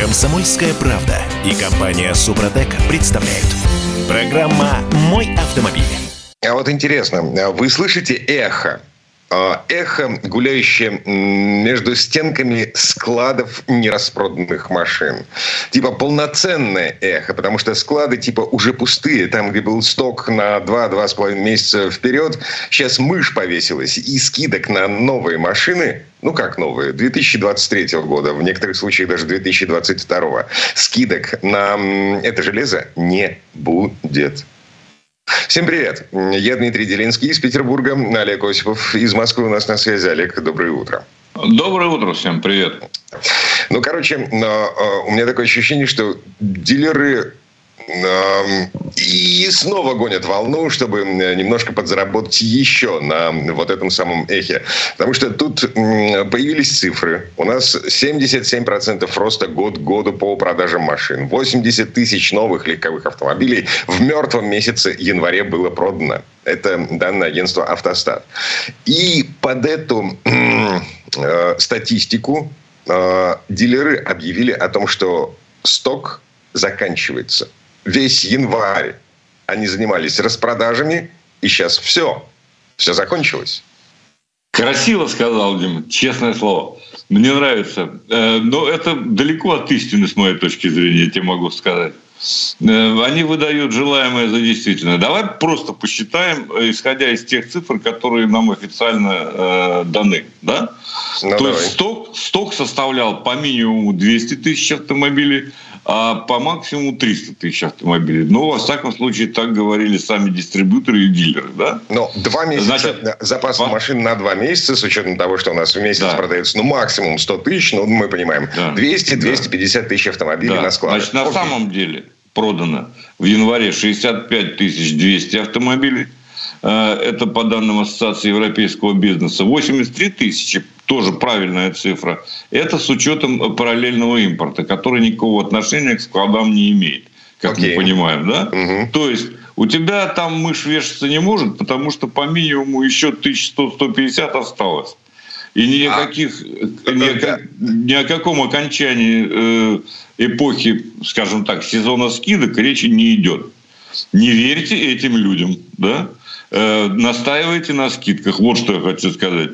Комсомольская правда и компания Супротек представляют. Программа «Мой автомобиль». А вот интересно, вы слышите эхо? А, эхо, гуляющее между стенками складов нераспроданных машин. Типа полноценное эхо, потому что склады типа уже пустые. Там, где был сток на 2-2,5 месяца вперед, сейчас мышь повесилась. И скидок на новые машины ну как новые, 2023 года, в некоторых случаях даже 2022. Скидок на это железо не будет. Всем привет. Я Дмитрий Делинский из Петербурга. Олег Осипов из Москвы у нас на связи. Олег, доброе утро. Доброе утро всем, привет. Ну, короче, а, у меня такое ощущение, что дилеры и снова гонят волну, чтобы немножко подзаработать еще на вот этом самом эхе. Потому что тут появились цифры. У нас 77% роста год к году по продажам машин. 80 тысяч новых легковых автомобилей в мертвом месяце январе было продано. Это данные агентства «Автостат». И под эту э, статистику э, дилеры объявили о том, что сток заканчивается – весь январь они занимались распродажами, и сейчас все. Все закончилось. Красиво сказал, Дима, честное слово. Мне нравится. Э, но это далеко от истины, с моей точки зрения, я тебе могу сказать. Э, они выдают желаемое за действительное. Давай просто посчитаем, исходя из тех цифр, которые нам официально э, даны. Да? Ну, То давай. есть сток, сток составлял по минимуму 200 тысяч автомобилей, а по максимуму 300 тысяч автомобилей. Ну, во всяком случае, так говорили сами дистрибьюторы и дилеры, да? Ну, два месяца, Значит, запас по... машин на два месяца, с учетом того, что у нас в месяц да. продается, ну, максимум 100 тысяч, ну, мы понимаем, да. 200-250 тысяч автомобилей да. на складах. Значит, на Окей. самом деле продано в январе 65 200 автомобилей, это по данным Ассоциации европейского бизнеса. 83 тысячи тоже правильная цифра, это с учетом параллельного импорта, который никакого отношения к складам не имеет, как okay. мы понимаем, да? Угу. То есть у тебя там мышь вешаться не может, потому что по минимуму еще 1100-150 осталось. И ни о, а, каких, ни, о, ни о каком окончании э, эпохи, скажем так, сезона скидок речи не идет. Не верьте этим людям, да? Э, настаивайте на скидках. Вот что я хочу сказать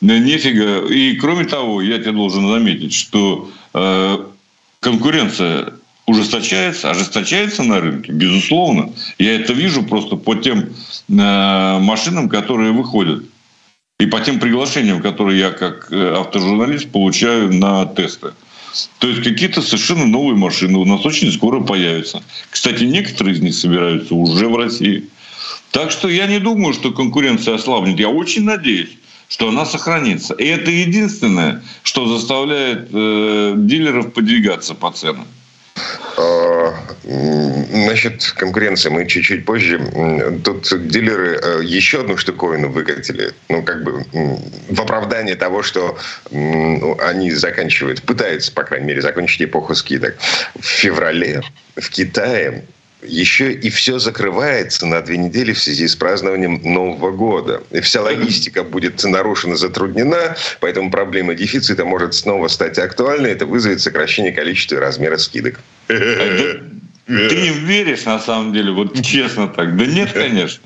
нефига. И кроме того, я тебе должен заметить, что э, конкуренция ужесточается, ожесточается на рынке, безусловно. Я это вижу просто по тем э, машинам, которые выходят. И по тем приглашениям, которые я как э, автожурналист получаю на тесты. То есть какие-то совершенно новые машины у нас очень скоро появятся. Кстати, некоторые из них собираются уже в России. Так что я не думаю, что конкуренция ослабнет. Я очень надеюсь, что она сохранится. И это единственное, что заставляет э, дилеров подвигаться по ценам. А, насчет конкуренции мы чуть-чуть позже. Тут дилеры э, еще одну штуковину выкатили. Ну, как бы в оправдание того, что ну, они заканчивают, пытаются, по крайней мере, закончить эпоху скидок. В феврале в Китае еще и все закрывается на две недели в связи с празднованием Нового года. И вся логистика будет нарушена, затруднена, поэтому проблема дефицита может снова стать актуальной. Это вызовет сокращение количества и размера скидок. Ты им веришь, на самом деле, вот честно так? Да нет, конечно.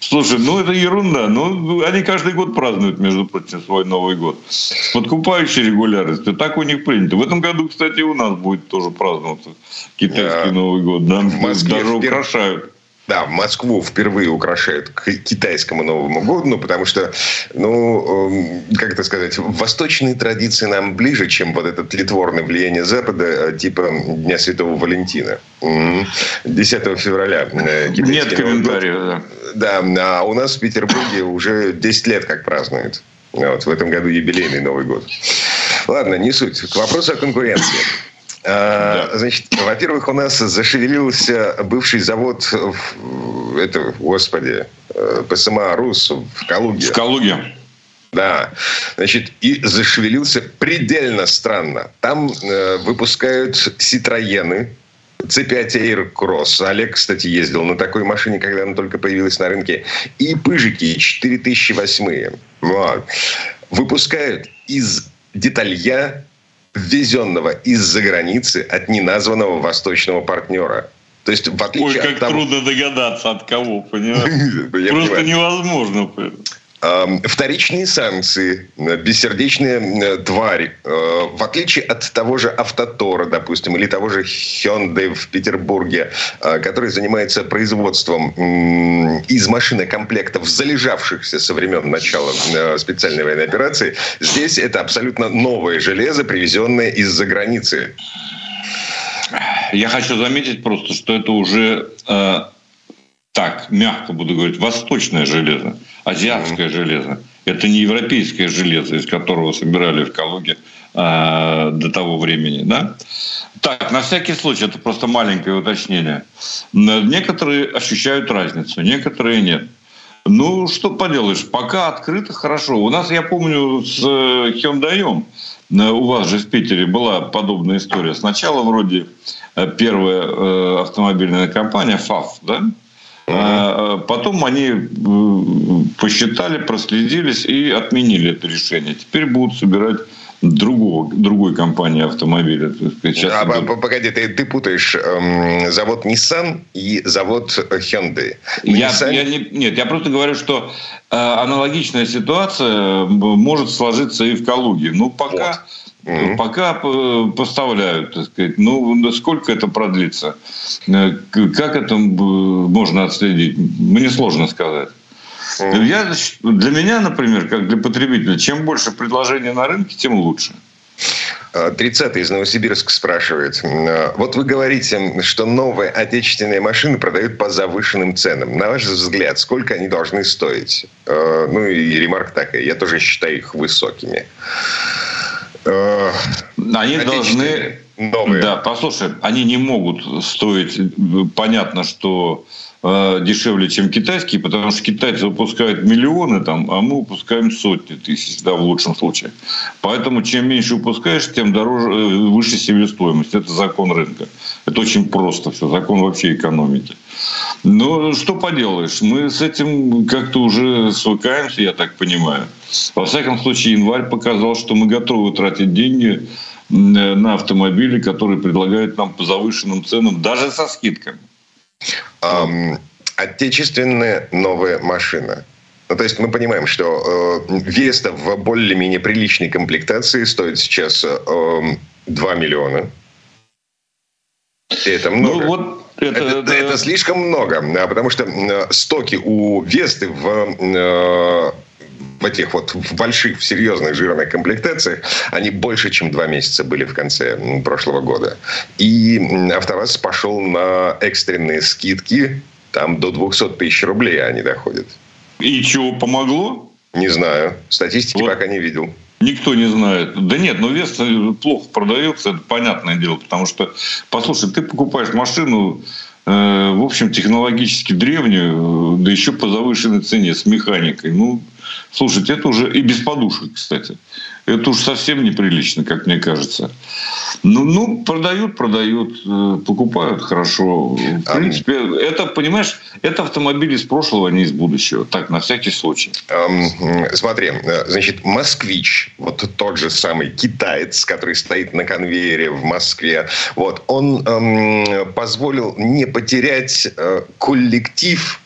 Слушай, ну это ерунда. Ну, они каждый год празднуют, между прочим, свой Новый год. С подкупающей регулярностью. Так у них принято. В этом году, кстати, у нас будет тоже праздноваться китайский а, Новый год. Да? В Москве Даже украшают. Да, Москву впервые украшают к китайскому Новому году, ну, потому что, ну, эм, как это сказать, восточные традиции нам ближе, чем вот это тлетворное влияние Запада, э, типа Дня Святого Валентина. 10 февраля. Э, Нет комментариев, да. Да, а у нас в Петербурге уже 10 лет как празднуют. Вот, в этом году юбилейный Новый год. Ладно, не суть. К вопросу о конкуренции. Да. Значит, во-первых, у нас зашевелился бывший завод, это, господи, э, ПСМА РУС в Калуге. В Калуге. Да, значит, и зашевелился предельно странно. Там э, выпускают Ситроены, C5 Air Cross. Олег, кстати, ездил на такой машине, когда она только появилась на рынке. И пыжики 4008. Вот. Выпускают из деталья ввезенного из-за границы от неназванного восточного партнера. То есть, в отличие Ой, как от того... трудно догадаться, от кого, понимаешь? Просто невозможно. Вторичные санкции, э, бессердечные э, твари, э, в отличие от того же Автотора, допустим, или того же Hyundai в Петербурге, который занимается производством из машинокомплектов, залежавшихся со времен начала специальной военной операции, здесь это абсолютно новое железо, привезенное из-за границы. Я хочу заметить просто, что это уже так, мягко буду говорить, восточное железо, азиатское mm-hmm. железо. Это не европейское железо, из которого собирали в Калуге э, до того времени. Да? Так, на всякий случай, это просто маленькое уточнение. Некоторые ощущают разницу, некоторые нет. Ну, что поделаешь, пока открыто хорошо. У нас, я помню, с Hyundai, э, у вас же в Питере была подобная история. Сначала вроде э, первая э, автомобильная компания ФАФ, да, потом они э, посчитали, проследились и отменили это решение. Теперь будут собирать другого, другой компании автомобиля. Сейчас а, идут... Погоди, ты, ты путаешь эм, завод Nissan и завод Hyundai. Я, Nissan... я не, нет, я просто говорю, что э, аналогичная ситуация может сложиться и в Калуге. Ну, пока... Вот Mm-hmm. Пока э, поставляют, так сказать. Ну, сколько это продлится? Э, как это можно отследить? Мне сложно сказать. Mm-hmm. Я, для меня, например, как для потребителя, чем больше предложений на рынке, тем лучше. 30 из Новосибирска спрашивает. Вот вы говорите, что новые отечественные машины продают по завышенным ценам. На ваш взгляд, сколько они должны стоить? Э, ну и ремарк такая. Я тоже считаю их высокими. Э, они должны... Новые. Да, послушай, они не могут стоить... Понятно, что э, дешевле, чем китайские, потому что китайцы выпускают миллионы, там, а мы выпускаем сотни тысяч, да, в лучшем случае. Поэтому чем меньше выпускаешь, тем дороже, э, выше себестоимость. Это закон рынка. Это очень просто все, закон вообще экономики. Но что поделаешь, мы с этим как-то уже свыкаемся, я так понимаю. Во всяком случае, январь показал, что мы готовы тратить деньги на автомобили, которые предлагают нам по завышенным ценам, даже со скидками. Um, отечественная новая машина. Ну, то есть мы понимаем, что э, Веста в более-менее приличной комплектации стоит сейчас э, 2 миллиона. И это много. Ну, вот это, это, это... это слишком много, а потому что стоки у Весты в э, в этих вот в больших, в серьезных жирных комплектациях, они больше, чем два месяца были в конце прошлого года. И АвтоВАЗ пошел на экстренные скидки, там до 200 тысяч рублей они доходят. И чего, помогло? Не знаю. Статистики вот. пока не видел. Никто не знает. Да нет, но вес плохо продается, это понятное дело, потому что, послушай, ты покупаешь машину, в общем, технологически древнюю, да еще по завышенной цене, с механикой. Ну, слушайте, это уже и без подушек, кстати. Это уж совсем неприлично, как мне кажется. Ну, ну продают, продают, э, покупают хорошо. В а принципе, это, понимаешь, это автомобили из прошлого, а не из будущего. Так, на всякий случай. Смотри, э, значит, москвич, вот тот же самый китаец, который стоит на конвейере в Москве, вот, он um, позволил не потерять uh, коллектив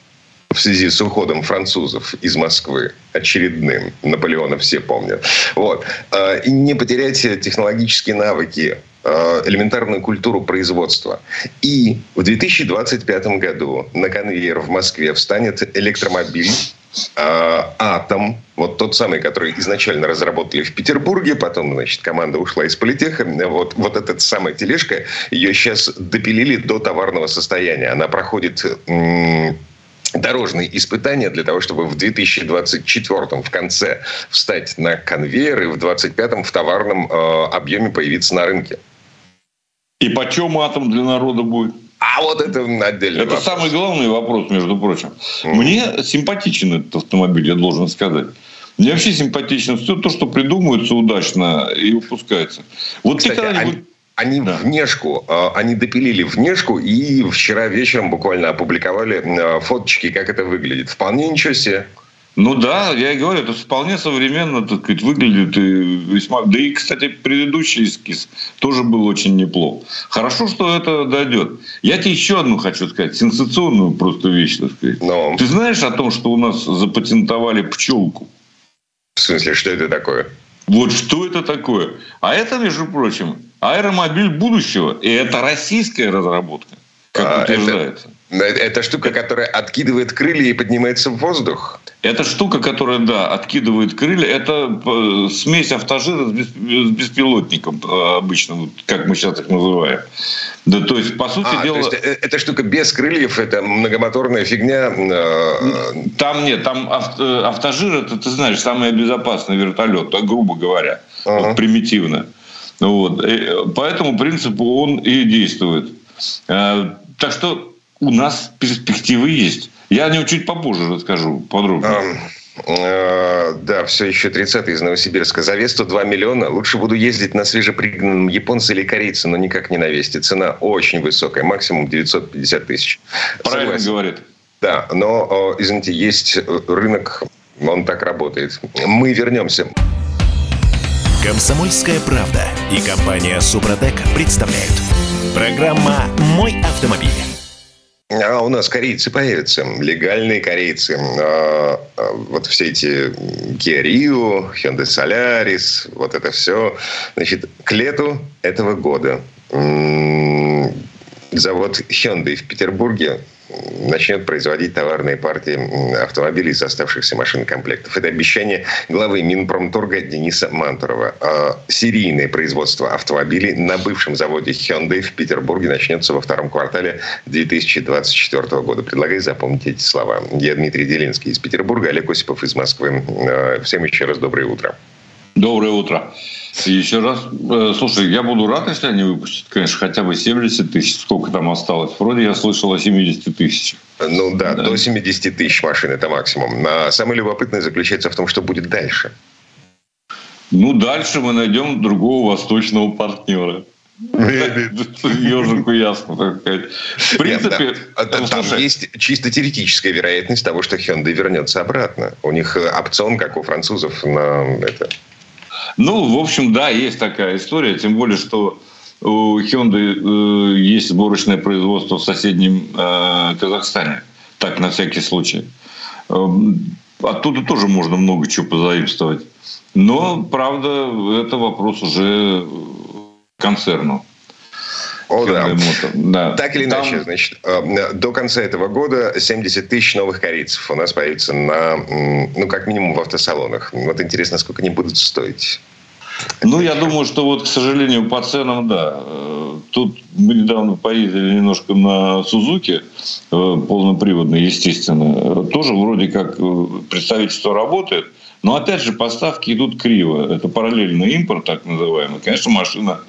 в связи с уходом французов из Москвы очередным. Наполеона все помнят. Вот. А, и не потерять технологические навыки а, элементарную культуру производства. И в 2025 году на конвейер в Москве встанет электромобиль а, Атом, вот тот самый, который изначально разработали в Петербурге, потом, значит, команда ушла из политеха. Вот, вот эта самая тележка, ее сейчас допилили до товарного состояния. Она проходит дорожные испытания для того, чтобы в 2024 в конце встать на конвейер и в 2025 в товарном э, объеме появиться на рынке. И почем атом для народа будет? А вот это отдельный Это вопрос. самый главный вопрос, между прочим. Mm. Мне симпатичен этот автомобиль, я должен сказать. Мне вообще симпатично все то, что придумывается удачно и выпускается. Вот Кстати, ты когда-нибудь... Они да. внешку, а, они допилили внешку и вчера вечером буквально опубликовали а, фоточки, как это выглядит. Вполне ничего себе. Ну да, я и говорю, это вполне современно, так сказать, выглядит и весьма... Да и, кстати, предыдущий эскиз тоже был очень неплох. Хорошо, что это дойдет. Я тебе еще одну хочу сказать, сенсационную просто вещь, так сказать. Но... Ты знаешь о том, что у нас запатентовали пчелку? В смысле, что это такое? Вот что это такое? А это, между прочим, аэромобиль будущего. И это российская разработка, как а, утверждается. Это, это штука, которая откидывает крылья и поднимается в воздух? Это штука, которая, да, откидывает крылья. Это э, смесь автожира с беспилотником э, обычно, как мы сейчас их называем. Да, то есть, по сути а, дела... То есть, э, эта штука без крыльев, это многомоторная фигня? Там нет, там автожир, это, ты знаешь, самый безопасный вертолет, грубо говоря, ага. вот, примитивно. Вот. По этому принципу он и действует. Так что у нас перспективы есть. Я о нем чуть попозже расскажу подробнее. Э, да, все еще 30 из Новосибирска. За Весту 2 миллиона. Лучше буду ездить на свежепригнанном японце или корейце, но никак не на Весте. Цена очень высокая, максимум 950 тысяч. Правильно Согласен. говорит. Да, но, извините, есть рынок, он так работает. Мы вернемся. Комсомольская правда и компания Супротек представляют. Программа «Мой автомобиль». А у нас корейцы появятся, легальные корейцы. А, а, вот все эти Kia Rio, Hyundai Solaris, вот это все. Значит, к лету этого года завод Hyundai в Петербурге начнет производить товарные партии автомобилей из оставшихся машин комплектов. Это обещание главы Минпромторга Дениса Мантурова. А серийное производство автомобилей на бывшем заводе Hyundai в Петербурге начнется во втором квартале 2024 года. Предлагаю запомнить эти слова. Я Дмитрий Делинский из Петербурга, Олег Осипов из Москвы. А, всем еще раз доброе утро. Доброе утро. Еще раз. Э, слушай, я буду рад, если они выпустят, конечно, хотя бы 70 тысяч. Сколько там осталось? Вроде я слышал о 70 тысячах. Ну да, да, до 70 тысяч машин это максимум. А самое любопытное заключается в том, что будет дальше. Ну, дальше мы найдем другого восточного партнера. Ежику ясно, так сказать. В принципе, Нет, да. там слушай, есть чисто теоретическая вероятность того, что Hyundai вернется обратно. У них опцион, как у французов, на это ну, в общем, да, есть такая история, тем более, что у Hyundai э, есть сборочное производство в соседнем э, Казахстане. Так, на всякий случай. Эм, оттуда тоже можно много чего позаимствовать. Но, правда, это вопрос уже концерну. О, да. да. Так или иначе, Там... значит, э, до конца этого года 70 тысяч новых корейцев у нас появится на, ну, как минимум в автосалонах. Вот интересно, сколько они будут стоить. Ну, я думаю, что вот, к сожалению, по ценам, да. Э, тут мы недавно поездили немножко на Сузуки, э, полноприводный, естественно. Тоже вроде как представительство работает, но опять же поставки идут криво. Это параллельный импорт, так называемый. Конечно, машина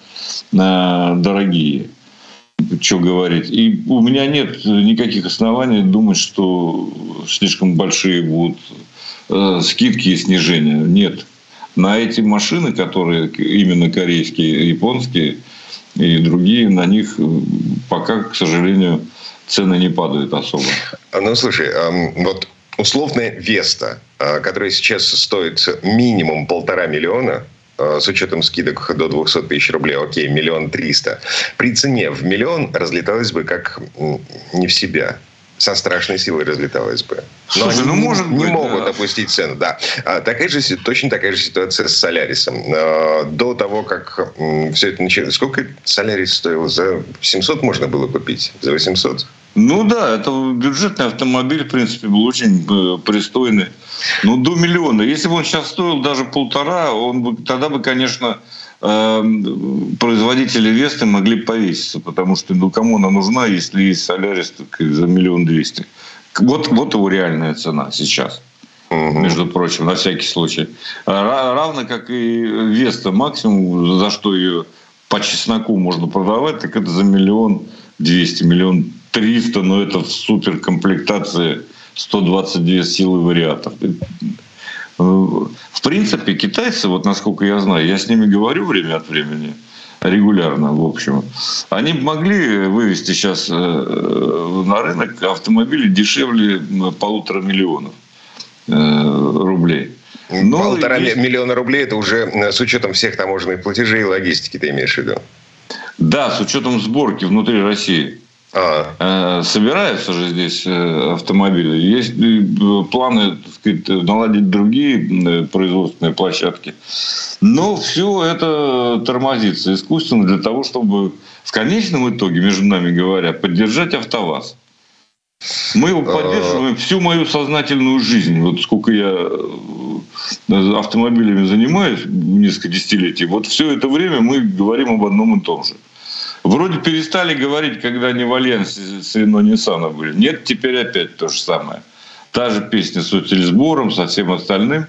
дорогие. Что говорить. И у меня нет никаких оснований думать, что слишком большие будут э, скидки и снижения. Нет. На эти машины, которые именно корейские, японские и другие, на них пока, к сожалению, цены не падают особо. Ну, слушай, вот условная Веста, а, которая сейчас стоит минимум полтора миллиона, Э, с учетом скидок до 200 тысяч рублей, окей, миллион триста, при цене в миллион разлеталась бы как не в себя со страшной силой разлеталась бы. Но Слушай, они ну, может не, быть, могут да. опустить цену. Да. А, такая же, точно такая же ситуация с Солярисом. А, до того, как все это началось... Сколько Солярис стоил? За 700 можно было купить? За 800? Ну да, это бюджетный автомобиль, в принципе, был очень э, пристойный. Ну, до миллиона. Если бы он сейчас стоил даже полтора, он бы, тогда бы, конечно, эм, производители Весты могли повеситься, потому что ну кому она нужна, если есть Солярис за миллион двести. Вот, вот его реальная цена сейчас. Угу. Между прочим, на всякий случай. Равно как и Веста максимум, за что ее по чесноку можно продавать, так это за миллион двести, миллион 300, но это в суперкомплектации 122 силы вариатов. В принципе, китайцы, вот насколько я знаю, я с ними говорю время от времени, регулярно, в общем, они могли вывести сейчас э, на рынок автомобили дешевле полутора миллионов. рублей. Но Полтора есть... миллиона рублей это уже с учетом всех таможенных платежей и логистики, ты имеешь в виду? Да, с учетом сборки внутри России. А. Собираются же здесь автомобили. Есть планы так сказать, наладить другие производственные площадки. Но все это тормозится искусственно для того, чтобы в конечном итоге, между нами говоря, поддержать АвтоВАЗ. Мы его поддерживаем всю мою сознательную жизнь. Вот сколько я автомобилями занимаюсь, несколько десятилетий, вот все это время мы говорим об одном и том же. Вроде перестали говорить, когда они в альянсе с Рено Ниссана были. Нет, теперь опять то же самое. Та же песня с утилизбором, со всем остальным.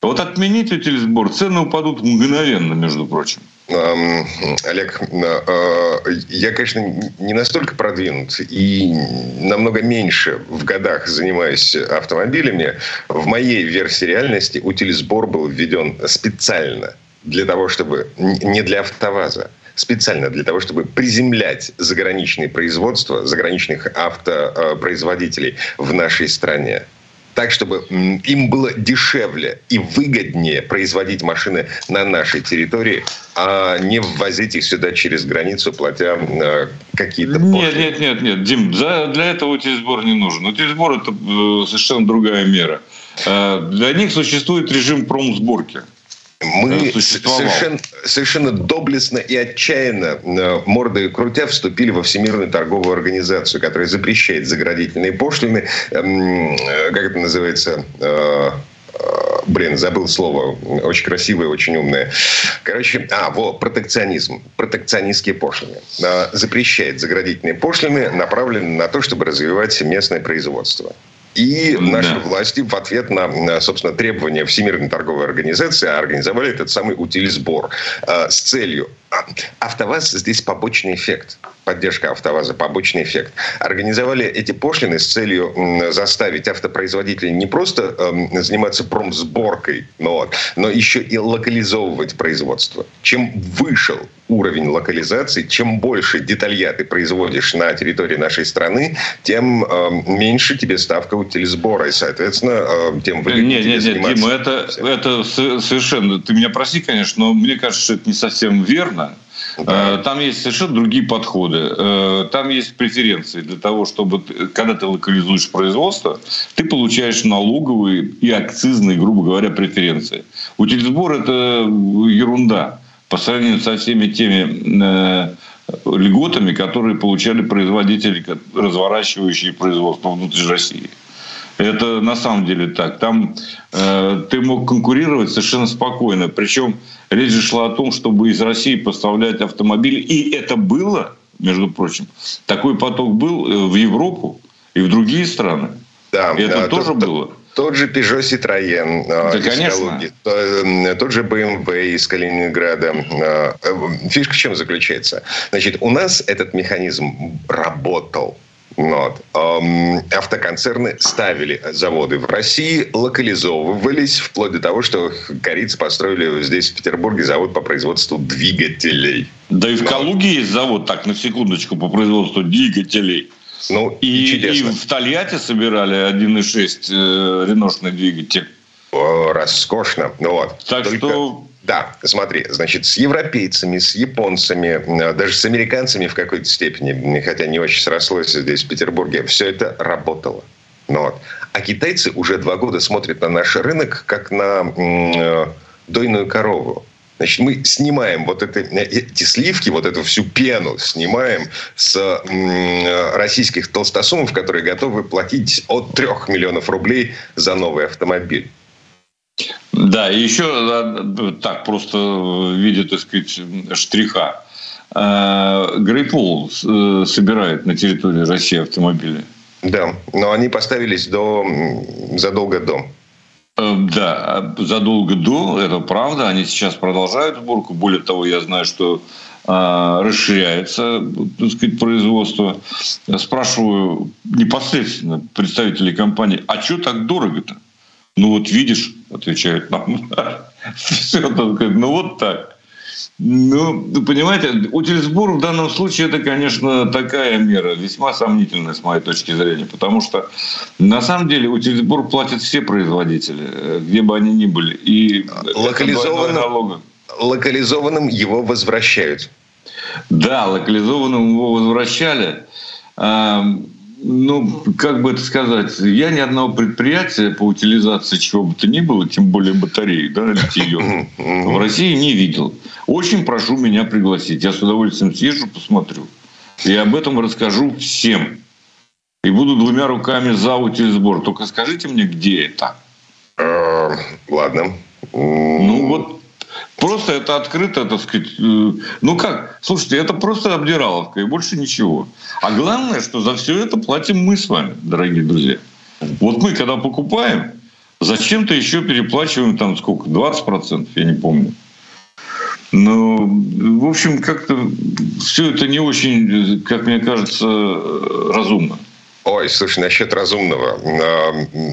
Вот отменить утилизбор, цены упадут мгновенно, между прочим. Олег, а, я, конечно, не настолько продвинут и намного меньше в годах занимаюсь автомобилями. В моей версии реальности утилизбор был введен специально для того, чтобы не для автоваза, специально для того, чтобы приземлять заграничные производства, заграничных автопроизводителей в нашей стране так, чтобы им было дешевле и выгоднее производить машины на нашей территории, а не ввозить их сюда через границу, платя э, какие-то Нет, нет, нет, нет, Дим, для этого утилизбор не нужен. Утилизбор – это э, совершенно другая мера. Э, для них существует режим промсборки мы совершенно, совершенно доблестно и отчаянно э, мордой крутя вступили во Всемирную торговую организацию, которая запрещает заградительные пошлины, эм, э, как это называется, э, блин, забыл слово, очень красивое, очень умное. Короче, а, вот, протекционизм, протекционистские пошлины. Запрещает заградительные пошлины, направленные на то, чтобы развивать местное производство. И наши да. власти в ответ на, собственно, требования Всемирной торговой организации организовали этот самый утилизбор э, с целью. А, АвтоВАЗ здесь побочный эффект. Поддержка АвтоВАЗа – побочный эффект. Организовали эти пошлины с целью заставить автопроизводителей не просто э, заниматься промсборкой, но, вот, но еще и локализовывать производство. Чем выше уровень локализации, чем больше деталья ты производишь на территории нашей страны, тем э, меньше тебе ставка утилизбора, и, соответственно, э, тем выгоднее Нет, нет, нет, Дима, это, это совершенно... Ты меня прости, конечно, но мне кажется, что это не совсем верно. Э, там есть совершенно другие подходы. Э, там есть преференции для того, чтобы, когда ты локализуешь производство, ты получаешь налоговые и акцизные, грубо говоря, преференции. Утилизбор – это ерунда по сравнению со всеми теми э, льготами, которые получали производители, разворачивающие производство внутри России. Это на самом деле так. Там э, ты мог конкурировать совершенно спокойно. Причем речь шла о том, чтобы из России поставлять автомобили. И это было, между прочим, такой поток был э, в Европу и в другие страны. Да, это да, тоже тот, было. Тот же Peugeot Citroën да, из конечно. Калуги, э, тот же BMW из Калининграда. Э, фишка в чем заключается? Значит, у нас этот механизм работал. Вот. Автоконцерны ставили заводы в России, локализовывались, вплоть до того, что корейцы построили здесь, в Петербурге, завод по производству двигателей. Да и в Калуге есть завод, так, на секундочку, по производству двигателей. Ну, и, и, и в Тольятти собирали 1.6 э, реношный двигатель. О, роскошно. Ну, вот. Так Только... что да, смотри, значит, с европейцами, с японцами, э, даже с американцами в какой-то степени, хотя не очень срослось здесь, в Петербурге, все это работало. Ну, вот. А китайцы уже два года смотрят на наш рынок как на э, дойную корову. Значит, мы снимаем вот это, э, эти сливки, вот эту всю пену снимаем с э, российских толстосумов, которые готовы платить от трех миллионов рублей за новый автомобиль. Да, и еще э, так просто в виде, так сказать, штриха. Грейпул собирает на территории России автомобили. Да, но они поставились до, задолго до. Э, да, задолго до, это правда. Они сейчас продолжают сборку. Более того, я знаю, что э, расширяется так сказать, производство. Я спрашиваю непосредственно представителей компании, а что так дорого-то? Ну вот видишь, отвечают нам. Все, ну вот так. Ну, понимаете, утилизбор в данном случае это, конечно, такая мера, весьма сомнительная с моей точки зрения, потому что на самом деле утилизбор платят все производители, э, где бы они ни были. И локализованным, локализованным его возвращают. Да, локализованным его возвращали. Ну, как бы это сказать, я ни одного предприятия по утилизации чего бы то ни было, тем более батареи, да, литье, в России не видел. Очень прошу меня пригласить. Я с удовольствием съезжу, посмотрю. И об этом расскажу всем. И буду двумя руками за утилизбор. Только скажите мне, где это? Э, ладно. Ну, вот Просто это открыто, так сказать. Э, ну как? Слушайте, это просто обдираловка и больше ничего. А главное, что за все это платим мы с вами, дорогие друзья. Вот мы, когда покупаем, зачем-то еще переплачиваем там сколько? 20%, я не помню. Но, в общем, как-то все это не очень, как мне кажется, разумно. Ой, слушай, насчет разумного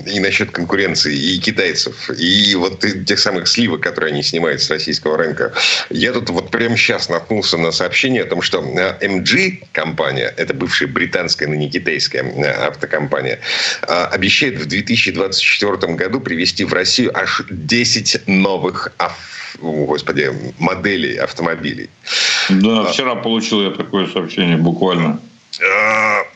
и насчет конкуренции и китайцев, и вот тех самых сливок, которые они снимают с российского рынка. Я тут вот прямо сейчас наткнулся на сообщение о том, что MG компания, это бывшая британская, но не китайская автокомпания, а, обещает в 2024 году привести в Россию аж 10 новых господи, моделей автомобилей. Да, а вчера получил я такое сообщение буквально.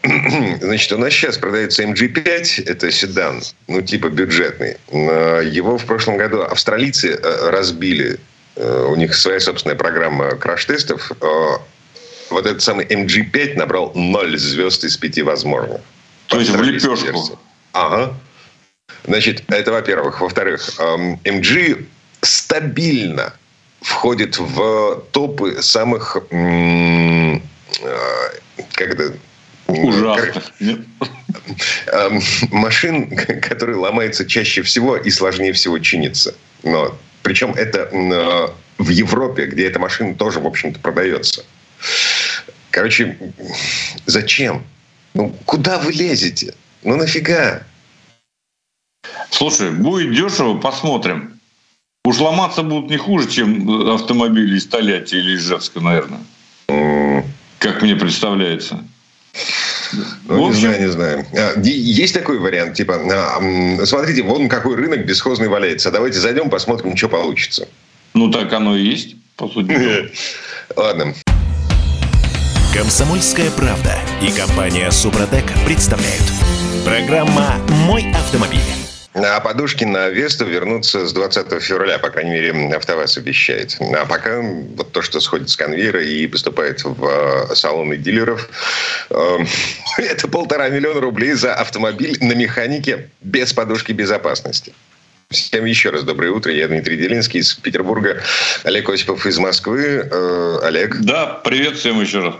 Значит, у нас сейчас продается MG5, это седан, ну, типа бюджетный. Его в прошлом году австралийцы э, разбили. Э, у них своя собственная программа краш-тестов. Э, вот этот самый MG5 набрал 0 звезд из 5 возможных. То есть в лепешку. Ага. Значит, это во-первых. Во-вторых, MG стабильно входит в топы самых как это Ужасно. Эм, машин, которые ломаются чаще всего и сложнее всего чиниться. Но, причем это э, в Европе, где эта машина тоже, в общем-то, продается. Короче, зачем? Ну, куда вы лезете? Ну, нафига? Слушай, будет дешево, посмотрим. Уж ломаться будут не хуже, чем автомобили из Тольятти или из Ижевска, наверное. Mm. Как мне представляется. Ну, общем... Не знаю, не знаю. А, есть такой вариант, типа, а, смотрите, вон какой рынок бесхозный валяется. Давайте зайдем, посмотрим, что получится. Ну, так оно и есть, по сути. Ладно. Комсомольская правда и компания Супротек представляют. Программа «Мой автомобиль». А подушки на Весту вернутся с 20 февраля, по крайней мере, АвтоВАЗ обещает. А пока вот то, что сходит с конвейера и поступает в э, салоны дилеров, э, это полтора миллиона рублей за автомобиль на механике без подушки безопасности. Всем еще раз доброе утро. Я Дмитрий Делинский из Петербурга. Олег Осипов из Москвы. Э, Олег. Да, привет всем еще раз.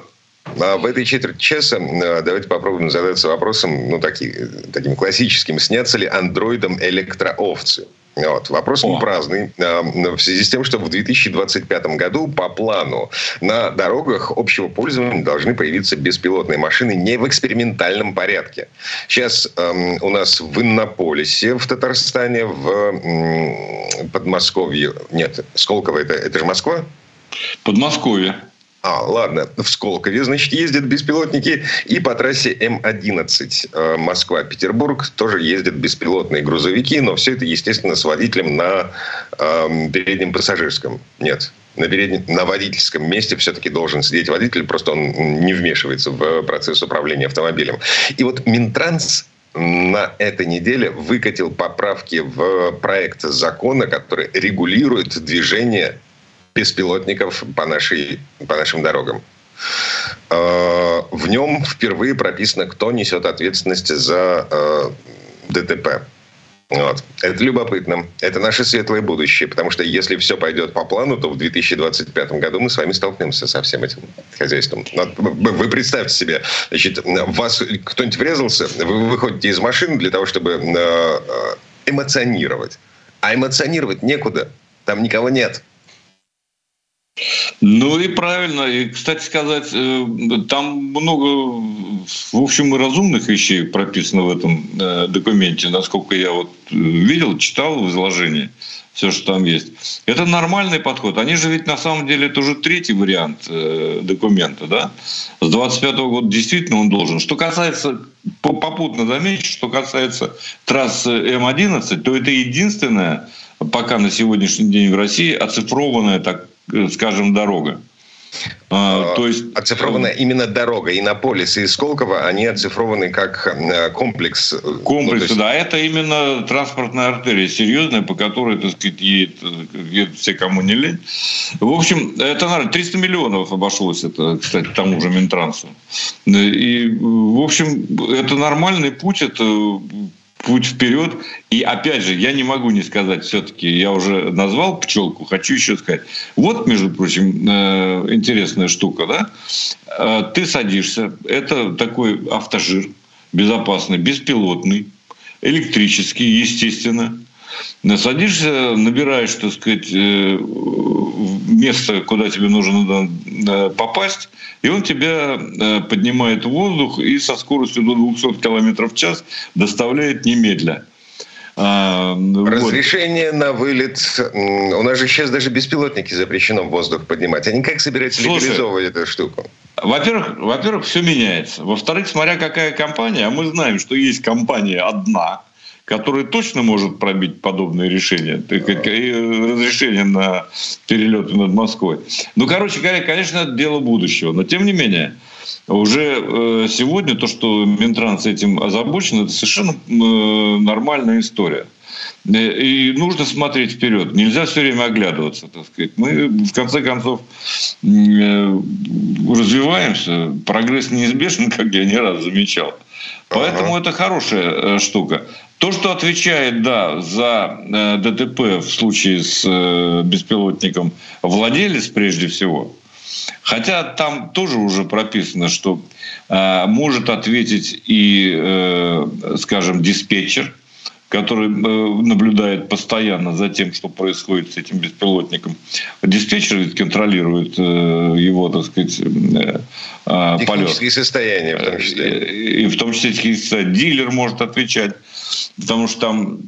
А в этой четверти часа а, давайте попробуем задаться вопросом, ну, таки, таким классическим. Снятся ли андроидом электроовцы? Вот. Вопрос О. не праздный. А, в связи с тем, что в 2025 году по плану на дорогах общего пользования должны появиться беспилотные машины не в экспериментальном порядке. Сейчас эм, у нас в Иннополисе в Татарстане, в э, Подмосковье... Нет, Сколково это, это же Москва? Подмосковье. А, ладно, в Сколкове, значит, ездят беспилотники. И по трассе М-11 э, Москва-Петербург тоже ездят беспилотные грузовики. Но все это, естественно, с водителем на э, переднем пассажирском. Нет, на, переднем, на водительском месте все-таки должен сидеть водитель, просто он не вмешивается в процесс управления автомобилем. И вот Минтранс на этой неделе выкатил поправки в проект закона, который регулирует движение беспилотников по, нашей, по нашим дорогам. Э, в нем впервые прописано, кто несет ответственность за э, ДТП. Вот. Это любопытно. Это наше светлое будущее. Потому что если все пойдет по плану, то в 2025 году мы с вами столкнемся со всем этим хозяйством. Вы представьте себе, значит, вас кто-нибудь врезался, вы выходите из машины для того, чтобы э, эмоционировать. А эмоционировать некуда. Там никого нет. Ну и правильно. И, кстати сказать, э, там много, в общем, разумных вещей прописано в этом э, документе, насколько я вот э, видел, читал в изложении. все, что там есть. Это нормальный подход. Они же ведь на самом деле это уже третий вариант документа, да? С 25 года действительно он должен. Что касается, попутно замечу, что касается трассы М11, то это единственная пока на сегодняшний день в России оцифрованная, так скажем, дорога. А, то есть оцифрована э, именно дорога. И Иннополис и Сколково, они оцифрованы как э, комплекс. Комплекс, ну, есть... да. Это именно транспортная артерия серьезная, по которой, так сказать, едет, едут все, кому не лень. В общем, это, наверное, 300 миллионов обошлось это, кстати, тому же Минтрансу. И, в общем, это нормальный путь, это путь вперед. И опять же, я не могу не сказать, все-таки я уже назвал пчелку, хочу еще сказать. Вот, между прочим, э, интересная штука, да? Э, ты садишься, это такой автожир, безопасный, беспилотный, электрический, естественно. Садишься, набираешь, так сказать, э, место, куда тебе нужно попасть, и он тебя э, поднимает в воздух и со скоростью до 200 км в час доставляет немедля. А, Разрешение вот. на вылет. У нас же сейчас даже беспилотники запрещено в воздух поднимать. Они как собираются Слушай, легализовывать эту штуку? Во-первых, во-первых, все меняется. Во-вторых, смотря какая компания, а мы знаем, что есть компания одна, который точно может пробить подобные решения, разрешение на перелеты над Москвой. Ну, короче говоря, конечно, это дело будущего. Но, тем не менее, уже э, сегодня то, что Минтранс этим озабочен, это совершенно э, нормальная история. Э, и нужно смотреть вперед. Нельзя все время оглядываться, так сказать. Мы, в конце концов, развиваемся. Прогресс неизбежен, как я не раз замечал. Поэтому ага. это хорошая штука. То, что отвечает, да, за э, ДТП в случае с э, беспилотником владелец прежде всего, хотя там тоже уже прописано, что э, может ответить и, скажем, диспетчер, который наблюдает постоянно за тем, что происходит с этим беспилотником. Диспетчер ведь контролирует его, так сказать, полет. состояния в том числе. И в том числе дилер может отвечать потому что там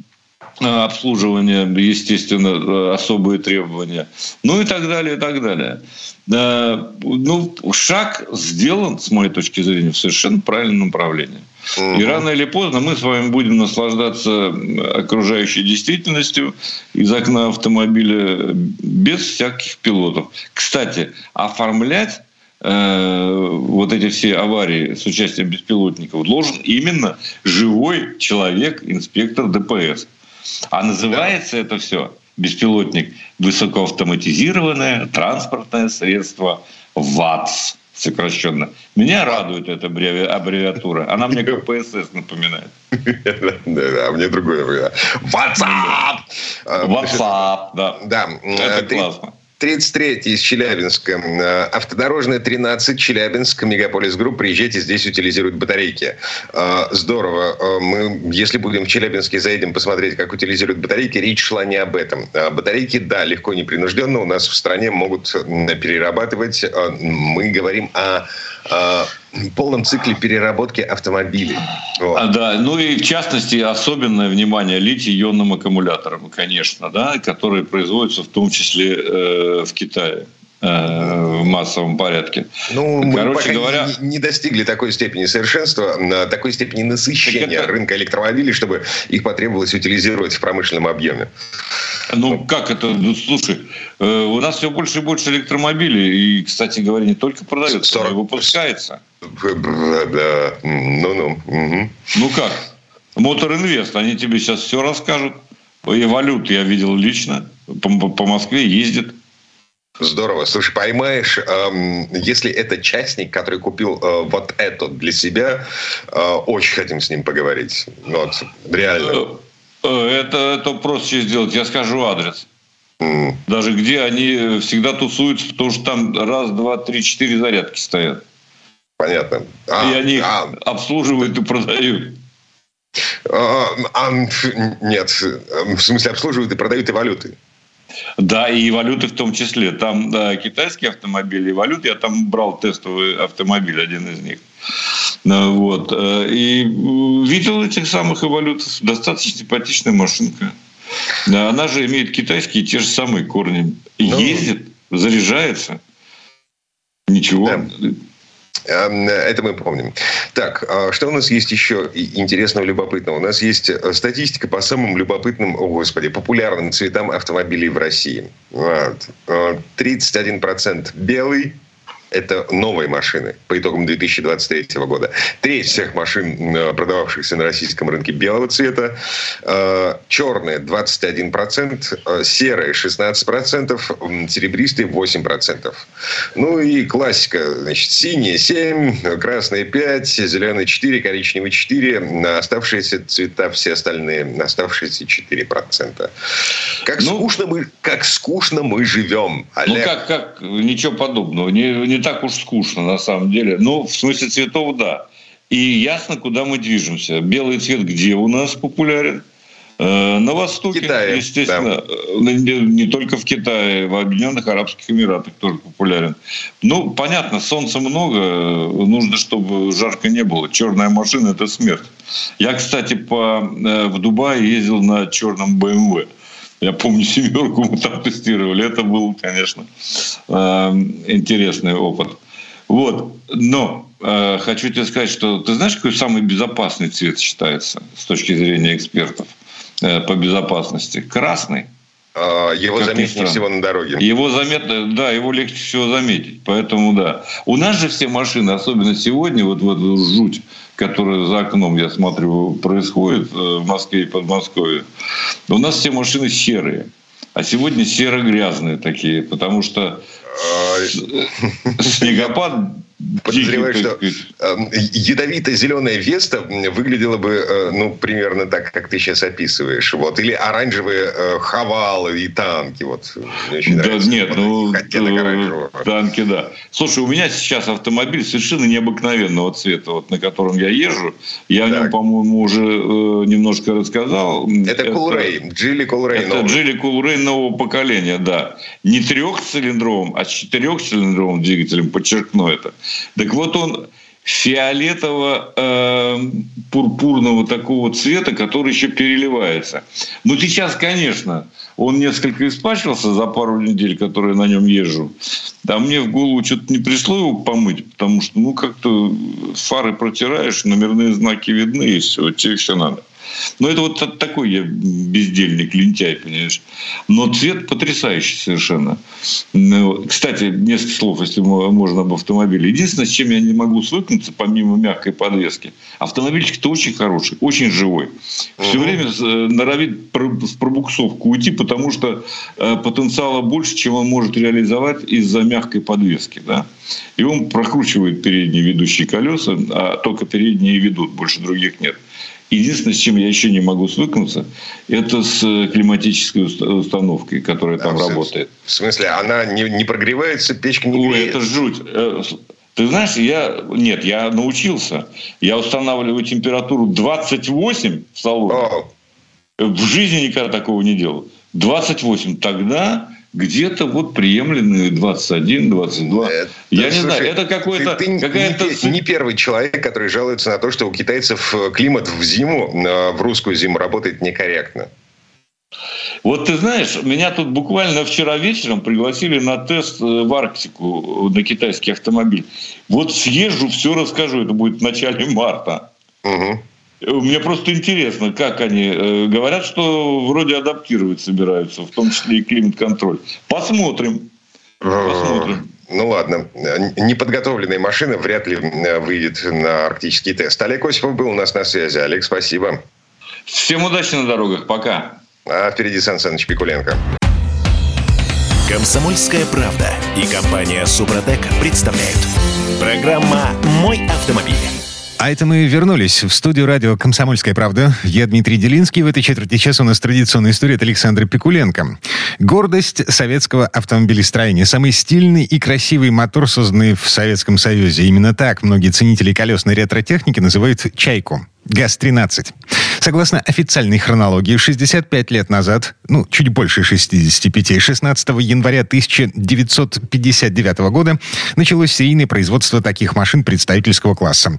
э, обслуживание, естественно, э, особые требования, ну и так далее, и так далее. Ну, шаг сделан, с моей точки зрения, в совершенно правильном направлении. И рано или поздно мы с вами будем наслаждаться окружающей действительностью из окна автомобиля без всяких пилотов. Кстати, оформлять Э, вот эти все аварии с участием беспилотников должен именно живой человек, инспектор ДПС. А называется да. это все беспилотник высокоавтоматизированное транспортное средство ВАТС сокращенно. Меня радует эта аббревиатура. Она мне как ПСС напоминает. Да, а мне другое. WhatsApp! WhatsApp, да. Да. Это классно. 33 из Челябинска. Э, автодорожная 13, Челябинск, Мегаполис Групп. Приезжайте, здесь утилизируют батарейки. Э, здорово. Э, мы, если будем в Челябинске, заедем посмотреть, как утилизируют батарейки. Речь шла не об этом. Батарейки, да, легко, непринужденно у нас в стране могут перерабатывать. Мы говорим о полном цикле переработки автомобилей. Вот. А, да, ну и в частности особенное внимание литий-ионным аккумуляторам, конечно, да, которые производятся в том числе э, в Китае э, в массовом порядке. Ну, мы Короче пока говоря, не, не достигли такой степени совершенства, такой степени насыщения это... рынка электромобилей, чтобы их потребовалось утилизировать в промышленном объеме. Ну, как это? Ну, слушай, э, у нас все больше и больше электромобилей. И, кстати говоря, не только продается, 40... но и выпускается. Да, ну-ну. Угу. Ну как? Мотор Инвест, они тебе сейчас все расскажут. И валют я видел лично. По, по Москве ездит. Здорово. Слушай, поймаешь, эм, если это частник, который купил э, вот это для себя, э, очень хотим с ним поговорить. Ну, вот, реально. Э, это, это проще сделать. Я скажу адрес. Mm. Даже где они всегда тусуются, потому что там раз, два, три, четыре зарядки стоят. Понятно. А, и они а, обслуживают и продают. А, а, нет, в смысле обслуживают и продают и валюты. Да, и валюты в том числе. Там да, китайские автомобили и валюты. Я там брал тестовый автомобиль, один из них. Ну, вот. Э, и видел этих самых эволюций. Достаточно симпатичная машинка. Она же имеет китайские те же самые корни. Ну, Ездит, заряжается. Ничего. Да. Эм, это мы помним. Так, а что у нас есть еще интересного, любопытного? У нас есть э, статистика по самым любопытным, о господи, популярным цветам автомобилей в России. Вот. 31% э, белый, это новые машины по итогам 2023 года. Треть всех машин, э, продававшихся на российском рынке белого цвета. Э, черные 21%, э, серые 16%, серебристые 8%. Ну и классика. Значит, синие 7, красные 5, зеленые 4, коричневые 4. Оставшиеся цвета все остальные, оставшиеся 4%. Как, ну, скучно, мы, как скучно мы живем, ну, Олег. Ну как, как, ничего подобного. Не, не так уж скучно на самом деле. Ну, в смысле цветов, да. И ясно, куда мы движемся. Белый цвет где у нас популярен? Э, на Востоке, Китае, естественно, да. Э, не, не только в Китае, в Объединенных Арабских Эмиратах тоже популярен. Ну, понятно, солнца много, нужно, чтобы жарко не было. Черная машина – это смерть. Я, кстати, по, э, в Дубае ездил на черном BMW. Я помню, семерку мы там тестировали. Это был, конечно, э, интересный опыт. Вот. Но э, хочу тебе сказать, что ты знаешь, какой самый безопасный цвет считается с точки зрения экспертов э, по безопасности? Красный. А, его как заметнее всего на дороге. Его заметно, да, его легче всего заметить. Поэтому да. У нас же все машины, особенно сегодня, вот в эту жуть, которая за окном, я смотрю, происходит э, в Москве и Подмосковье, у нас все машины серые. А сегодня серо-грязные такие, потому что а, снегопад подозреваю, что эм, ядовито-зеленая Веста выглядела бы, э, ну, примерно так, как ты сейчас описываешь. Вот. Или оранжевые э, хавалы и танки. Вот. Мне да, нравится, нет, ну, э, танки, да. Слушай, у меня сейчас автомобиль совершенно необыкновенного цвета, вот, на котором я езжу. Я так. о нем, по-моему, уже э, немножко рассказал. Это Coolray, Джили Coolray. Это Джили Coolray нового поколения, да. Не трехцилиндровым, а четырехцилиндровым двигателем, подчеркну это. Так вот он фиолетово-пурпурного э, такого цвета, который еще переливается. Но сейчас, конечно, он несколько испачкался за пару недель, которые на нем езжу. А мне в голову что-то не пришло его помыть, потому что, ну, как-то фары протираешь, номерные знаки видны, и все, тебе все надо. Но это вот такой я бездельник, лентяй, понимаешь. Но цвет потрясающий совершенно. Ну, кстати, несколько слов, если можно, об автомобиле. Единственное, с чем я не могу свыкнуться, помимо мягкой подвески, автомобильчик-то очень хороший, очень живой. Все угу. время э, норовит в пробуксовку уйти, потому что э, потенциала больше, чем он может реализовать из-за мягкой подвески. Да? И он прокручивает передние ведущие колеса, а только передние ведут, больше других нет. Единственное, с чем я еще не могу свыкнуться, это с э, климатической установкой, которая там а, работает. В смысле, она не, не прогревается, печка не Ой, это жуть. Э, ты знаешь, я... Нет, я научился. Я устанавливаю температуру 28 в салоне. О. В жизни никогда такого не делал. 28. Тогда где-то вот приемленные 21, 22. Это, Я не знаю, это какой-то... Ты, ты какая-то... Не, не первый человек, который жалуется на то, что у китайцев э, климат в зиму, э, в русскую зиму работает некорректно. Вот ты знаешь, меня тут буквально вчера вечером пригласили на тест э, в Арктику на китайский автомобиль. Вот съезжу, все расскажу. Это будет в начале марта. Угу. Мне просто интересно, как они э, говорят, что вроде адаптировать собираются, в том числе и климат-контроль. Посмотрим. Посмотрим. Ну ладно, неподготовленная машина вряд ли выйдет на арктический тест. Олег Осипов был у нас на связи. Олег, спасибо. Всем удачи на дорогах. Пока. А впереди Сан Саныч Пикуленко. Комсомольская правда и компания Супротек представляют. Программа «Мой автомобиль». А это мы вернулись в студию радио «Комсомольская правда». Я Дмитрий Делинский. В этой четверти часа у нас традиционная история от Александра Пикуленко. Гордость советского автомобилестроения. Самый стильный и красивый мотор, созданный в Советском Союзе. Именно так многие ценители колесной ретро-техники называют «Чайку». ГАЗ-13. Согласно официальной хронологии, 65 лет назад, ну, чуть больше 65, 16 января 1959 года началось серийное производство таких машин представительского класса.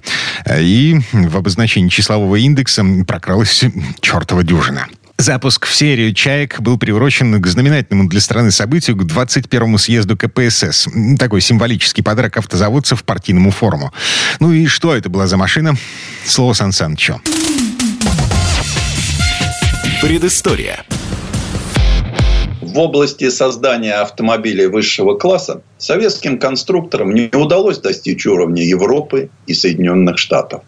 И в обозначении числового индекса прокралась чертова дюжина. Запуск в серию «Чаек» был приурочен к знаменательному для страны событию, к 21-му съезду КПСС. Такой символический подарок автозаводцев партийному форуму. Ну и что это была за машина? Слово Сан Санычу. Предыстория. В области создания автомобилей высшего класса советским конструкторам не удалось достичь уровня Европы и Соединенных Штатов.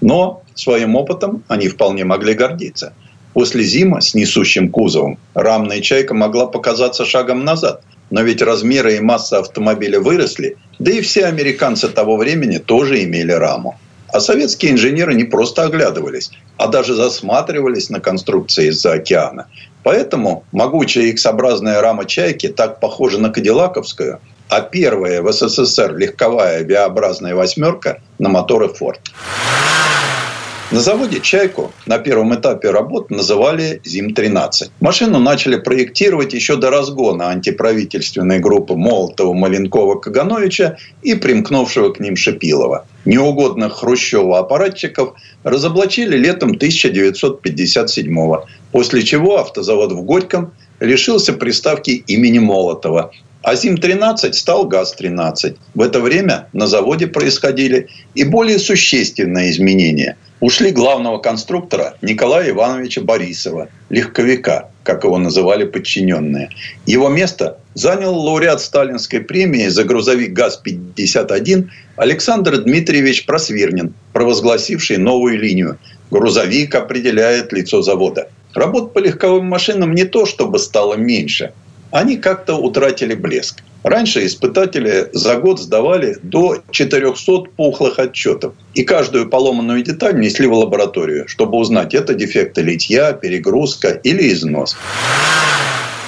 Но своим опытом они вполне могли гордиться. После зима с несущим кузовом рамная «Чайка» могла показаться шагом назад. Но ведь размеры и масса автомобиля выросли, да и все американцы того времени тоже имели раму. А советские инженеры не просто оглядывались, а даже засматривались на конструкции из-за океана. Поэтому могучая X-образная рама «Чайки» так похожа на Кадиллаковскую, а первая в СССР легковая V-образная восьмерка на моторы «Форд». На заводе «Чайку» на первом этапе работ называли «Зим-13». Машину начали проектировать еще до разгона антиправительственной группы Молотова, Маленкова, Кагановича и примкнувшего к ним Шипилова. Неугодных Хрущева аппаратчиков разоблачили летом 1957 после чего автозавод в Горьком лишился приставки имени Молотова, а ЗИМ-13 стал ГАЗ-13. В это время на заводе происходили и более существенные изменения – ушли главного конструктора Николая Ивановича Борисова, легковика, как его называли подчиненные. Его место занял лауреат Сталинской премии за грузовик ГАЗ-51 Александр Дмитриевич Просвирнин, провозгласивший новую линию. Грузовик определяет лицо завода. Работ по легковым машинам не то, чтобы стало меньше. Они как-то утратили блеск. Раньше испытатели за год сдавали до 400 пухлых отчетов. И каждую поломанную деталь несли в лабораторию, чтобы узнать, это дефекты литья, перегрузка или износ.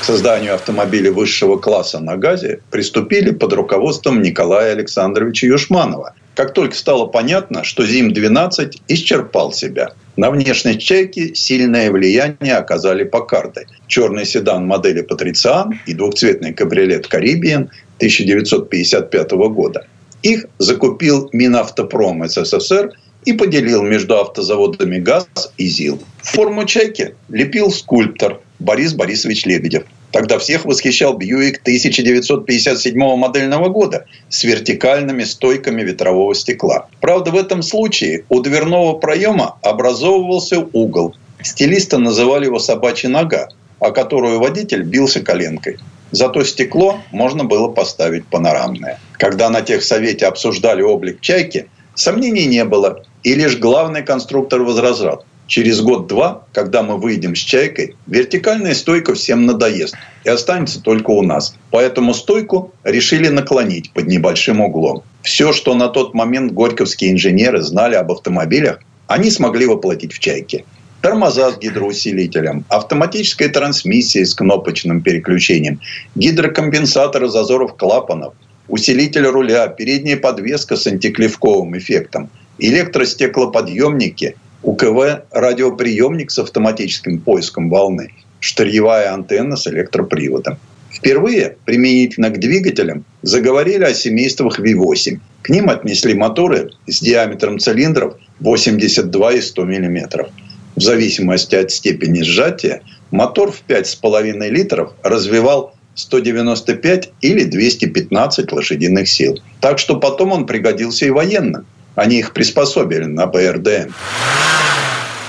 К созданию автомобилей высшего класса на газе приступили под руководством Николая Александровича Юшманова, как только стало понятно, что ЗИМ-12 исчерпал себя. На внешность «Чайки» сильное влияние оказали Покарды. Черный седан модели «Патрициан» и двухцветный кабриолет «Карибиен» 1955 года. Их закупил Минавтопром СССР и поделил между автозаводами ГАЗ и ЗИЛ. Форму «Чайки» лепил скульптор Борис Борисович Лебедев – Тогда всех восхищал Бьюик 1957 модельного года с вертикальными стойками ветрового стекла. Правда, в этом случае у дверного проема образовывался угол. Стилисты называли его «собачья нога», о которую водитель бился коленкой. Зато стекло можно было поставить панорамное. Когда на техсовете обсуждали облик «Чайки», сомнений не было. И лишь главный конструктор возражал через год-два, когда мы выйдем с чайкой, вертикальная стойка всем надоест и останется только у нас. Поэтому стойку решили наклонить под небольшим углом. Все, что на тот момент горьковские инженеры знали об автомобилях, они смогли воплотить в чайке. Тормоза с гидроусилителем, автоматическая трансмиссия с кнопочным переключением, гидрокомпенсаторы зазоров клапанов, усилитель руля, передняя подвеска с антиклевковым эффектом, электростеклоподъемники УКВ – радиоприемник с автоматическим поиском волны, штырьевая антенна с электроприводом. Впервые применительно к двигателям заговорили о семействах V8. К ним отнесли моторы с диаметром цилиндров 82 и 100 мм. В зависимости от степени сжатия мотор в 5,5 литров развивал 195 или 215 лошадиных сил. Так что потом он пригодился и военным. Они их приспособили на БРДМ.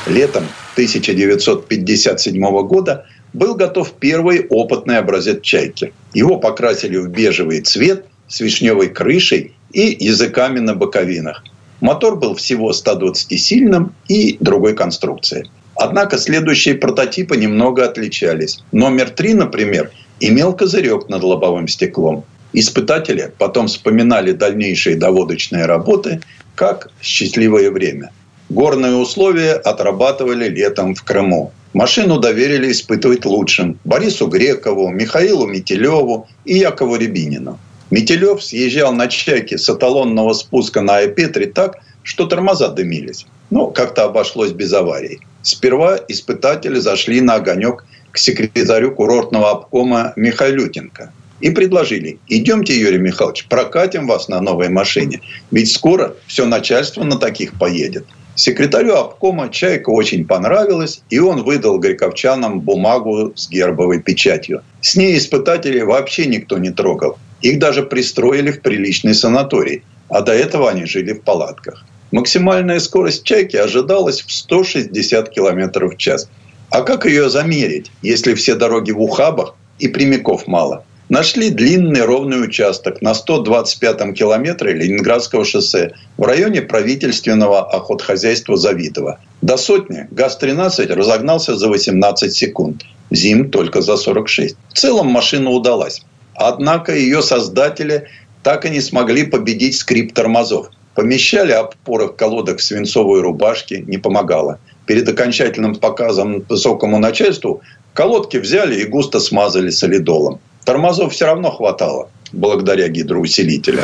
Летом 1957 года был готов первый опытный образец «Чайки». Его покрасили в бежевый цвет с вишневой крышей и языками на боковинах. Мотор был всего 120-сильным и другой конструкции. Однако следующие прототипы немного отличались. Номер три, например, имел козырек над лобовым стеклом. Испытатели потом вспоминали дальнейшие доводочные работы как счастливое время. Горные условия отрабатывали летом в Крыму. Машину доверили испытывать лучшим Борису Грекову, Михаилу Метелеву и Якову Рябинину. Метелев съезжал на чайке с эталонного спуска на Айпетре так, что тормоза дымились. Но как-то обошлось без аварий. Сперва испытатели зашли на огонек к секретарю курортного обкома Михайлютенко – и предложили, идемте, Юрий Михайлович, прокатим вас на новой машине. Ведь скоро все начальство на таких поедет. Секретарю обкома «Чайка» очень понравилось, и он выдал грековчанам бумагу с гербовой печатью. С ней испытателей вообще никто не трогал. Их даже пристроили в приличный санаторий, а до этого они жили в палатках. Максимальная скорость «Чайки» ожидалась в 160 км в час. А как ее замерить, если все дороги в ухабах и прямиков мало? Нашли длинный ровный участок на 125-м километре Ленинградского шоссе в районе правительственного охотхозяйства Завидово. До сотни ГАЗ-13 разогнался за 18 секунд. ЗИМ только за 46. В целом машина удалась. Однако ее создатели так и не смогли победить скрип тормозов. Помещали опоры в колодах свинцовой рубашки, не помогало. Перед окончательным показом высокому начальству колодки взяли и густо смазали солидолом. Тормозов все равно хватало, благодаря гидроусилителю.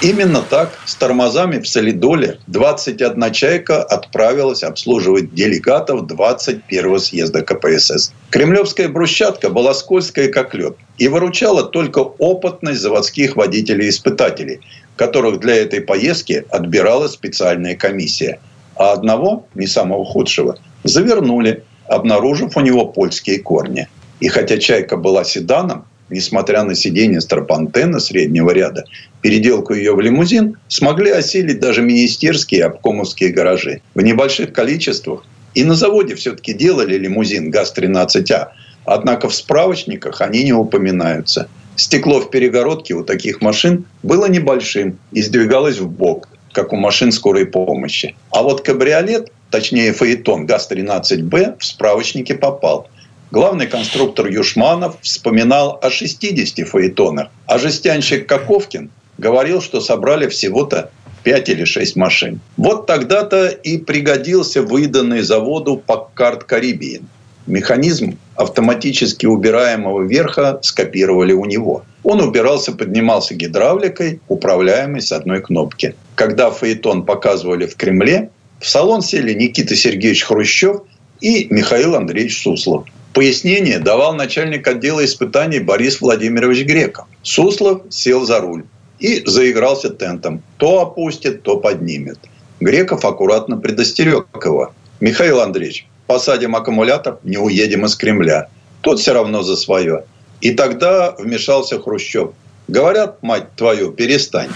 Именно так с тормозами в Солидоле 21 чайка отправилась обслуживать делегатов 21-го съезда КПСС. Кремлевская брусчатка была скользкая, как лед, и выручала только опытность заводских водителей-испытателей, которых для этой поездки отбирала специальная комиссия. А одного, не самого худшего, завернули, обнаружив у него польские корни – и хотя «Чайка» была седаном, несмотря на сиденье Страпантена среднего ряда, переделку ее в лимузин смогли осилить даже министерские и обкомовские гаражи. В небольших количествах и на заводе все-таки делали лимузин ГАЗ-13А, однако в справочниках они не упоминаются. Стекло в перегородке у таких машин было небольшим и сдвигалось в бок, как у машин скорой помощи. А вот кабриолет, точнее фаэтон ГАЗ-13Б в справочнике попал – Главный конструктор Юшманов вспоминал о 60 фаэтонах, а жестянщик Каковкин говорил, что собрали всего-то 5 или 6 машин. Вот тогда-то и пригодился выданный заводу Паккарт Caribbean. Механизм автоматически убираемого верха скопировали у него. Он убирался, поднимался гидравликой, управляемой с одной кнопки. Когда фаэтон показывали в Кремле, в салон сели Никита Сергеевич Хрущев и Михаил Андреевич Суслов. Пояснение давал начальник отдела испытаний Борис Владимирович Греков. Суслов сел за руль и заигрался тентом. То опустит, то поднимет. Греков аккуратно предостерег его. Михаил Андреевич, посадим аккумулятор, не уедем из Кремля. Тот все равно за свое. И тогда вмешался Хрущев. Говорят, мать твою, перестань.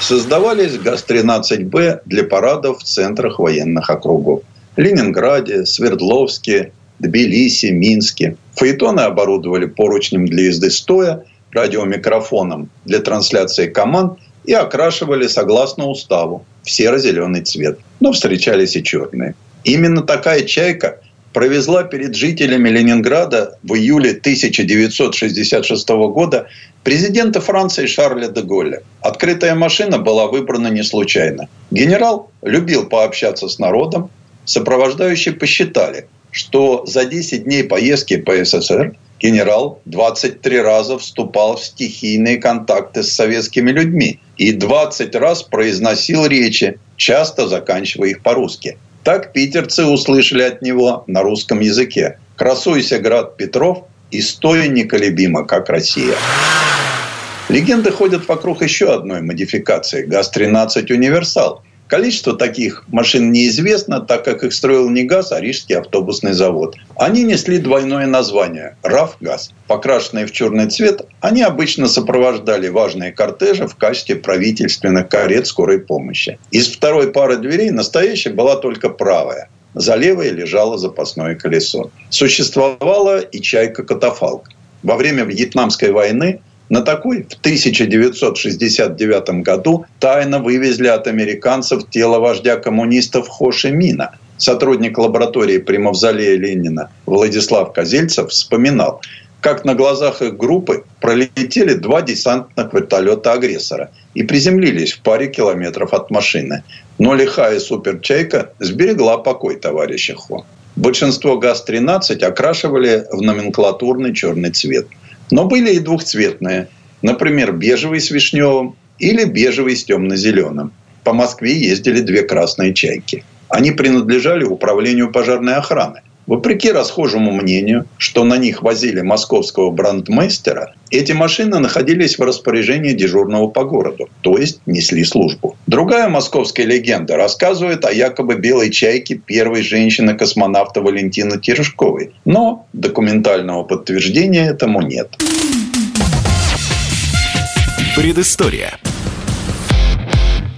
Создавались ГАЗ-13Б для парадов в центрах военных округов. Ленинграде, Свердловске, Тбилиси, Минске. Фаэтоны оборудовали поручнем для езды стоя, радиомикрофоном для трансляции команд и окрашивали согласно уставу в серо-зеленый цвет. Но встречались и черные. Именно такая «Чайка» провезла перед жителями Ленинграда в июле 1966 года президента Франции Шарля де Голля. Открытая машина была выбрана не случайно. Генерал любил пообщаться с народом, сопровождающие посчитали – что за 10 дней поездки по СССР генерал 23 раза вступал в стихийные контакты с советскими людьми и 20 раз произносил речи, часто заканчивая их по-русски. Так питерцы услышали от него на русском языке «Красуйся, град Петров, и стой неколебимо, как Россия». Легенды ходят вокруг еще одной модификации – ГАЗ-13 «Универсал», Количество таких машин неизвестно, так как их строил не ГАЗ, а Рижский автобусный завод. Они несли двойное название – РАФ-ГАЗ. Покрашенные в черный цвет, они обычно сопровождали важные кортежи в качестве правительственных карет скорой помощи. Из второй пары дверей настоящая была только правая. За левой лежало запасное колесо. Существовала и чайка-катафалк. Во время Вьетнамской войны на такой в 1969 году тайно вывезли от американцев тело вождя коммунистов Хо Ши Мина. Сотрудник лаборатории при Мавзолее Ленина Владислав Козельцев вспоминал, как на глазах их группы пролетели два десантных вертолета агрессора и приземлились в паре километров от машины. Но лихая суперчайка сберегла покой товарища Хо. Большинство ГАЗ-13 окрашивали в номенклатурный черный цвет – но были и двухцветные. Например, бежевый с вишневым или бежевый с темно-зеленым. По Москве ездили две красные чайки. Они принадлежали управлению пожарной охраны. Вопреки расхожему мнению, что на них возили московского брандмейстера, эти машины находились в распоряжении дежурного по городу, то есть несли службу. Другая московская легенда рассказывает о якобы белой чайке первой женщины-космонавта Валентины Терешковой. Но документального подтверждения этому нет. Предыстория.